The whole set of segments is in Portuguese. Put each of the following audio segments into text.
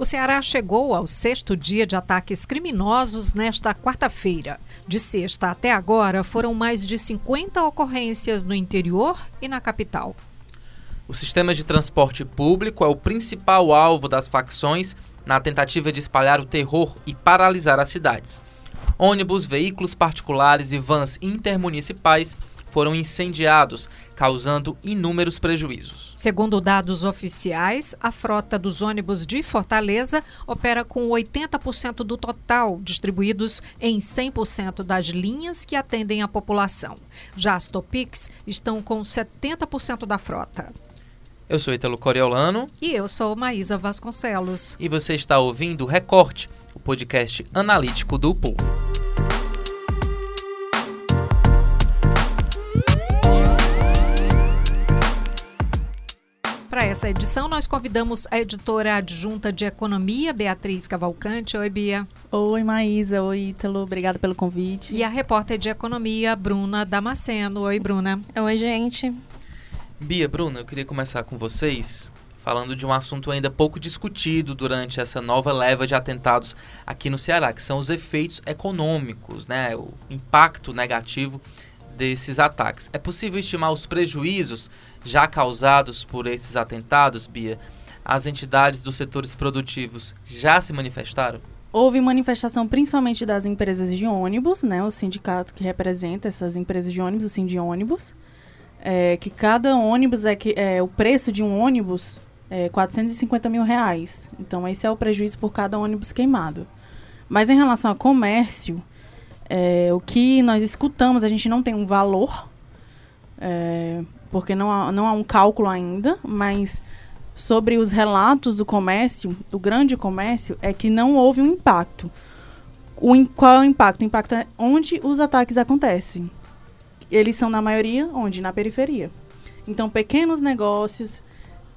O Ceará chegou ao sexto dia de ataques criminosos nesta quarta-feira. De sexta até agora, foram mais de 50 ocorrências no interior e na capital. O sistema de transporte público é o principal alvo das facções na tentativa de espalhar o terror e paralisar as cidades. Ônibus, veículos particulares e vans intermunicipais foram incendiados, causando inúmeros prejuízos. Segundo dados oficiais, a frota dos ônibus de Fortaleza opera com 80% do total, distribuídos em 100% das linhas que atendem a população. Já as Topics estão com 70% da frota. Eu sou Italo Coriolano. E eu sou Maísa Vasconcelos. E você está ouvindo o Recorte, o podcast analítico do Povo. Para essa edição, nós convidamos a editora adjunta de Economia, Beatriz Cavalcante. Oi, Bia. Oi, Maísa. Oi, Ítalo. Obrigada pelo convite. E a repórter de Economia, Bruna Damasceno. Oi, Bruna. Oi, gente. Bia, Bruna, eu queria começar com vocês falando de um assunto ainda pouco discutido durante essa nova leva de atentados aqui no Ceará, que são os efeitos econômicos, né? O impacto negativo desses ataques. É possível estimar os prejuízos já causados por esses atentados, Bia, as entidades dos setores produtivos já se manifestaram? Houve manifestação principalmente das empresas de ônibus, né? O sindicato que representa essas empresas de ônibus, o Sim de ônibus. É, que cada ônibus é que é, o preço de um ônibus é 450 mil reais. Então esse é o prejuízo por cada ônibus queimado. Mas em relação ao comércio, é, o que nós escutamos, a gente não tem um valor é, porque não há, não há um cálculo ainda, mas sobre os relatos do comércio, do grande comércio, é que não houve um impacto. O, qual é o impacto? O impacto é onde os ataques acontecem. Eles são, na maioria, onde? Na periferia. Então, pequenos negócios,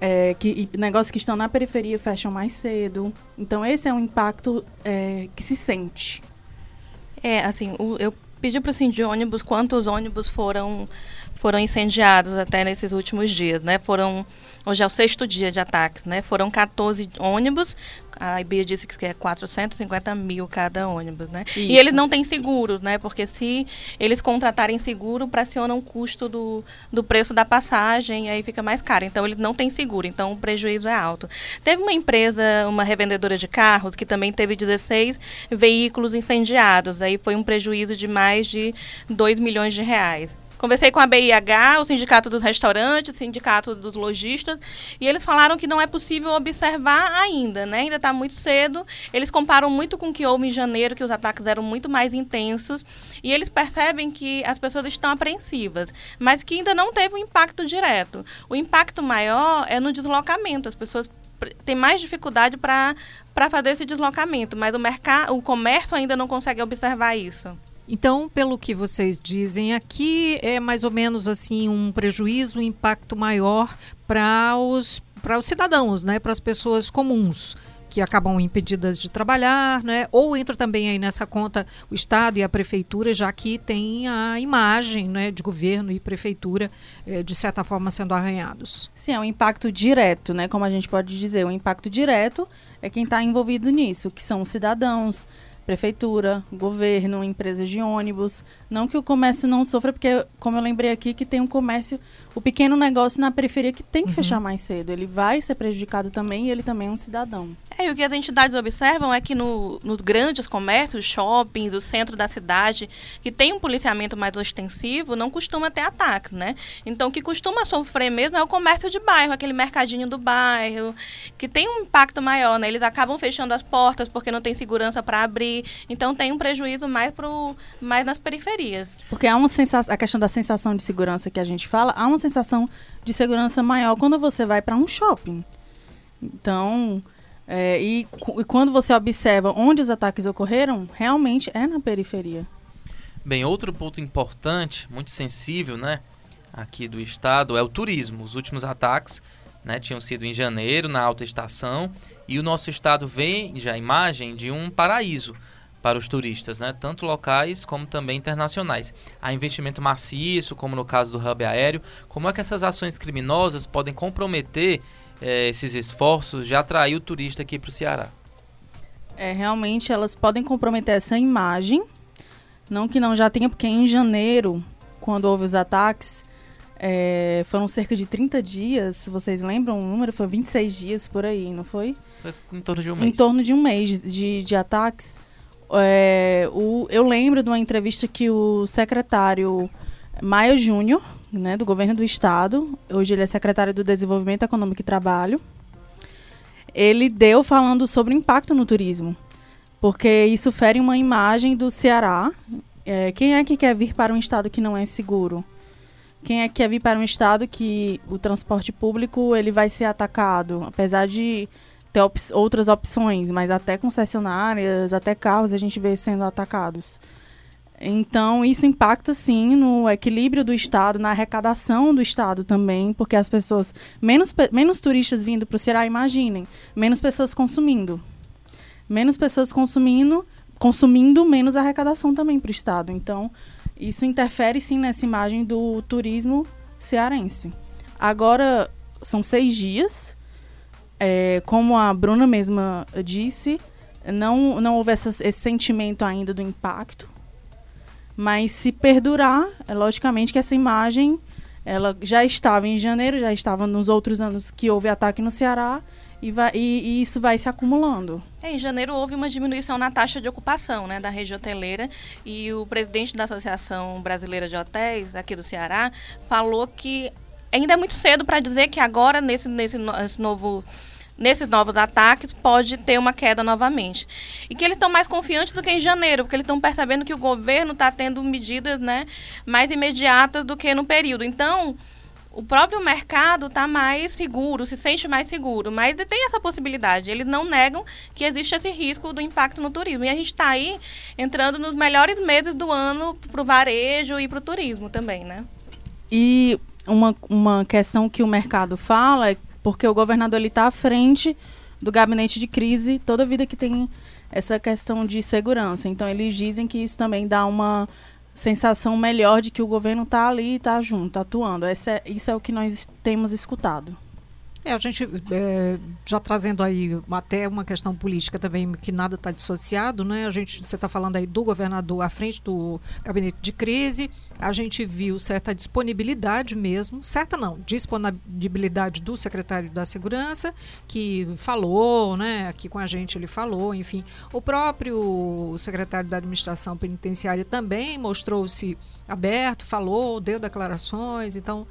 é, que, negócios que estão na periferia fecham mais cedo. Então, esse é um impacto é, que se sente. É, assim, eu pedi para o de ônibus quantos ônibus foram foram incendiados até nesses últimos dias, né? Foram hoje é o sexto dia de ataques, né? Foram 14 ônibus. A IBIA disse que é 450 mil cada ônibus, né? Isso. E eles não têm seguro, né? Porque se eles contratarem seguro, pressionam o custo do, do preço da passagem, aí fica mais caro. Então eles não têm seguro, então o prejuízo é alto. Teve uma empresa, uma revendedora de carros, que também teve 16 veículos incendiados. Aí foi um prejuízo de mais de 2 milhões de reais. Conversei com a BIH, o Sindicato dos Restaurantes, o Sindicato dos Lojistas, e eles falaram que não é possível observar ainda, né? Ainda está muito cedo. Eles comparam muito com o que houve em janeiro, que os ataques eram muito mais intensos, e eles percebem que as pessoas estão apreensivas, mas que ainda não teve um impacto direto. O impacto maior é no deslocamento. As pessoas têm mais dificuldade para fazer esse deslocamento, mas o mercado, o comércio ainda não consegue observar isso. Então, pelo que vocês dizem aqui, é mais ou menos assim um prejuízo, um impacto maior para os, para os cidadãos, né, para as pessoas comuns que acabam impedidas de trabalhar, né? Ou entra também aí nessa conta o Estado e a Prefeitura, já que tem a imagem né, de governo e prefeitura, eh, de certa forma, sendo arranhados. Sim, é um impacto direto, né? Como a gente pode dizer, o um impacto direto é quem está envolvido nisso, que são os cidadãos, prefeitura, governo, empresas de ônibus. Não que o comércio não sofra, porque, como eu lembrei aqui, que tem um comércio, o pequeno negócio na periferia que tem que uhum. fechar mais cedo. Ele vai ser prejudicado também e ele também é um cidadão. É, e o que as entidades observam é que no, nos grandes comércios, shoppings, o centro da cidade, que tem um policiamento mais ostensivo, não costuma ter ataques, né? Então, o que costuma sofrer mesmo é o comércio de bairro, aquele mercadinho do bairro, que tem um impacto maior, né? Eles acabam fechando as portas porque não tem segurança para abrir então tem um prejuízo mais, pro, mais nas periferias. Porque há uma sensação, a questão da sensação de segurança que a gente fala, há uma sensação de segurança maior quando você vai para um shopping. Então, é, e, e quando você observa onde os ataques ocorreram, realmente é na periferia. Bem, outro ponto importante, muito sensível, né, aqui do estado é o turismo. Os últimos ataques né, tinham sido em janeiro, na alta estação, e o nosso estado vê já a imagem de um paraíso para os turistas, né, tanto locais como também internacionais. Há investimento maciço, como no caso do hub aéreo. Como é que essas ações criminosas podem comprometer é, esses esforços de atrair o turista aqui para o Ceará? É, realmente elas podem comprometer essa imagem. Não que não já tenha, porque em janeiro, quando houve os ataques, é, foram cerca de 30 dias, vocês lembram o número? Foi 26 dias por aí, não foi? Foi em torno de um mês. Em torno de um mês de, de ataques. É, o, eu lembro de uma entrevista que o secretário Maia Júnior, né, do governo do estado, hoje ele é secretário do Desenvolvimento Econômico e Trabalho, ele deu falando sobre o impacto no turismo. Porque isso fere uma imagem do Ceará. É, quem é que quer vir para um estado que não é seguro? Quem é que quer vir para um estado que o transporte público ele vai ser atacado? Apesar de ter op outras opções, mas até concessionárias, até carros a gente vê sendo atacados. Então, isso impacta sim no equilíbrio do Estado, na arrecadação do Estado também, porque as pessoas, menos, menos turistas vindo para o Ceará, imaginem, menos pessoas consumindo. Menos pessoas consumindo, consumindo menos arrecadação também para o Estado. Então, isso interfere sim nessa imagem do turismo cearense. Agora, são seis dias, é, como a Bruna mesma disse, não, não houve essa, esse sentimento ainda do impacto. Mas se perdurar, é logicamente que essa imagem ela já estava em janeiro, já estava nos outros anos que houve ataque no Ceará e, vai, e, e, isso vai se acumulando. É, em janeiro houve uma diminuição na taxa de ocupação né, da rede hoteleira e o presidente da Associação Brasileira de Hotéis aqui do Ceará falou que ainda é muito cedo para dizer que agora, nesse, nesse, nesse novo nesses novos ataques pode ter uma queda novamente. E que eles estão mais confiantes do que em janeiro, porque eles estão percebendo que o governo está tendo medidas né, mais imediatas do que no período. Então, o próprio mercado está mais seguro, se sente mais seguro, mas tem essa possibilidade. Eles não negam que existe esse risco do impacto no turismo. E a gente está aí entrando nos melhores meses do ano para o varejo e para o turismo também, né? E uma, uma questão que o mercado fala é porque o governador está à frente do gabinete de crise toda vida que tem essa questão de segurança. Então eles dizem que isso também dá uma sensação melhor de que o governo está ali, está junto, atuando. É, isso é o que nós temos escutado. É, a gente é, já trazendo aí até uma questão política também que nada está dissociado, né? A gente, você está falando aí do governador à frente do gabinete de crise, a gente viu certa disponibilidade mesmo, certa não, disponibilidade do secretário da segurança que falou, né? Aqui com a gente ele falou, enfim, o próprio secretário da administração penitenciária também mostrou-se aberto, falou, deu declarações, então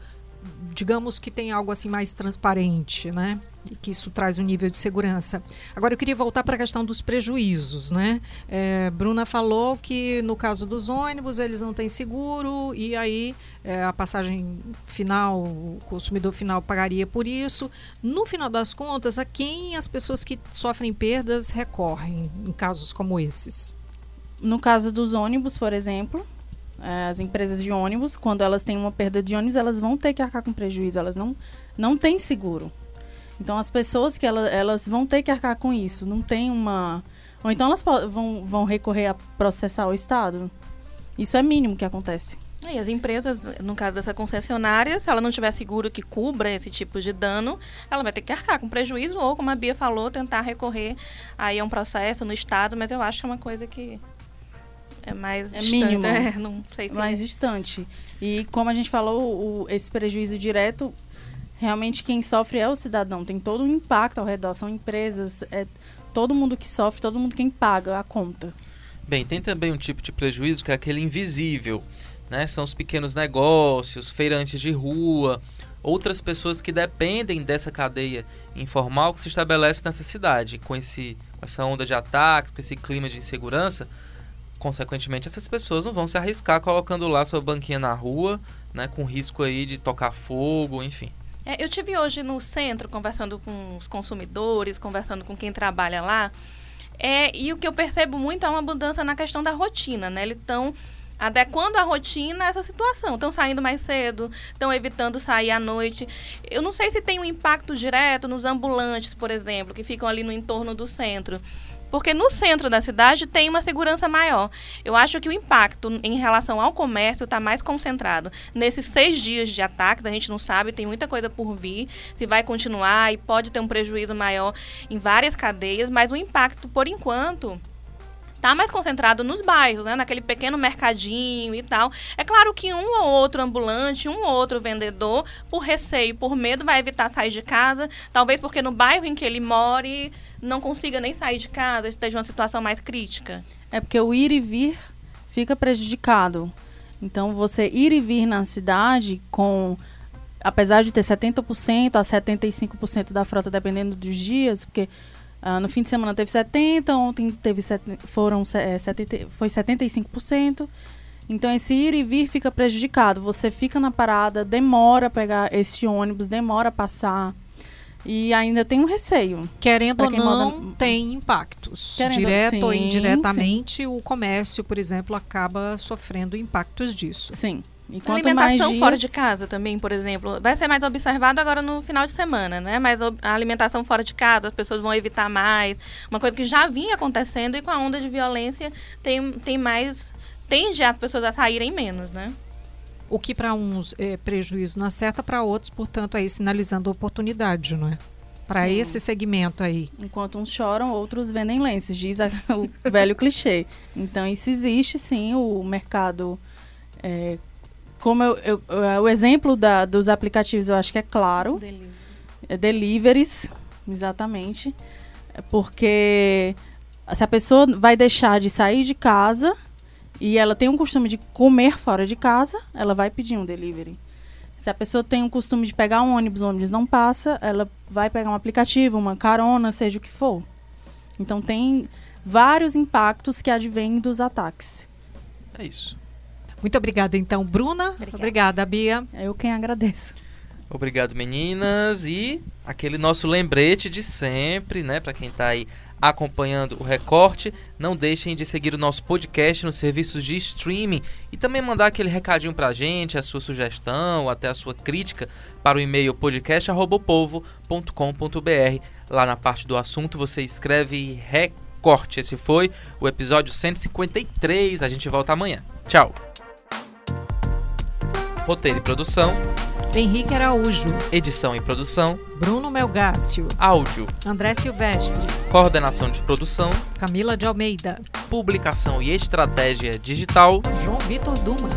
digamos que tem algo assim mais transparente, né? E que isso traz um nível de segurança. Agora eu queria voltar para a questão dos prejuízos, né? É, Bruna falou que no caso dos ônibus eles não têm seguro e aí é, a passagem final, o consumidor final pagaria por isso. No final das contas, a quem as pessoas que sofrem perdas recorrem em casos como esses? No caso dos ônibus, por exemplo, as empresas de ônibus, quando elas têm uma perda de ônibus, elas vão ter que arcar com prejuízo, elas não, não têm seguro. Então, as pessoas que elas, elas vão ter que arcar com isso, não tem uma... Ou então elas vão, vão recorrer a processar o Estado. Isso é mínimo que acontece. E as empresas, no caso dessa concessionária, se ela não tiver seguro que cubra esse tipo de dano, ela vai ter que arcar com prejuízo ou, como a Bia falou, tentar recorrer aí a um processo no Estado, mas eu acho que é uma coisa que é mais é distante, mínimo, é, não sei se mais é. distante. E como a gente falou, o, esse prejuízo direto, realmente quem sofre é o cidadão. Tem todo um impacto ao redor, são empresas, é todo mundo que sofre, todo mundo quem paga a conta. Bem, tem também um tipo de prejuízo que é aquele invisível, né? São os pequenos negócios, feirantes de rua, outras pessoas que dependem dessa cadeia informal que se estabelece nessa cidade. Com, esse, com essa onda de ataques, com esse clima de insegurança, consequentemente, essas pessoas não vão se arriscar colocando lá sua banquinha na rua, né, com risco aí de tocar fogo, enfim. É, eu tive hoje no centro conversando com os consumidores, conversando com quem trabalha lá, é, e o que eu percebo muito é uma mudança na questão da rotina, né? Eles estão adequando a rotina a essa situação. Estão saindo mais cedo, estão evitando sair à noite. Eu não sei se tem um impacto direto nos ambulantes, por exemplo, que ficam ali no entorno do centro porque no centro da cidade tem uma segurança maior. Eu acho que o impacto em relação ao comércio está mais concentrado nesses seis dias de ataques. A gente não sabe, tem muita coisa por vir, se vai continuar e pode ter um prejuízo maior em várias cadeias, mas o impacto, por enquanto, está mais concentrado nos bairros, né? naquele pequeno mercadinho e tal. É claro que um ou outro ambulante, um ou outro vendedor, por receio, por medo, vai evitar sair de casa, talvez porque no bairro em que ele more não consiga nem sair de casa, esteja uma situação mais crítica. É porque o ir e vir fica prejudicado. Então, você ir e vir na cidade com apesar de ter 70% a 75% da frota dependendo dos dias, porque Uh, no fim de semana teve 70, ontem teve set, foram é, 70, foi 75%. Então esse ir e vir fica prejudicado. Você fica na parada, demora pegar esse ônibus, demora passar. E ainda tem um receio. Querendo ou não, moda... tem impactos. Querendo, Direto sim, ou indiretamente, sim. o comércio, por exemplo, acaba sofrendo impactos disso. Sim. E quanto alimentação dias... fora de casa também, por exemplo, vai ser mais observado agora no final de semana, né? Mas a alimentação fora de casa, as pessoas vão evitar mais. Uma coisa que já vinha acontecendo e com a onda de violência tem, tem mais. tende as pessoas a saírem menos, né? O que para uns é prejuízo não acerta, para outros, portanto, aí sinalizando oportunidade, não é? Para esse segmento aí. Enquanto uns choram, outros vendem lenços, diz a, o velho clichê. Então, isso existe sim, o mercado é, como eu, eu, eu, o exemplo da, dos aplicativos eu acho que é claro. Delivery. É deliveries, exatamente. É porque se a pessoa vai deixar de sair de casa e ela tem um costume de comer fora de casa, ela vai pedir um delivery. Se a pessoa tem um costume de pegar um ônibus, o ônibus não passa, ela vai pegar um aplicativo, uma carona, seja o que for. Então tem vários impactos que advêm dos ataques. É isso. Muito obrigada, então, Bruna. Obrigada, obrigada Bia. É eu quem agradeço. Obrigado, meninas. E aquele nosso lembrete de sempre, né? Para quem está aí acompanhando o recorte, não deixem de seguir o nosso podcast nos serviços de streaming e também mandar aquele recadinho para a gente, a sua sugestão, até a sua crítica para o e-mail podcast@povo.com.br. Lá na parte do assunto você escreve recorte. Esse foi o episódio 153. A gente volta amanhã. Tchau. Roteiro e produção. Henrique Araújo. Edição e produção. Bruno Melgácio. Áudio. André Silvestre. Coordenação de produção. Camila de Almeida. Publicação e estratégia digital. João Vitor Duma.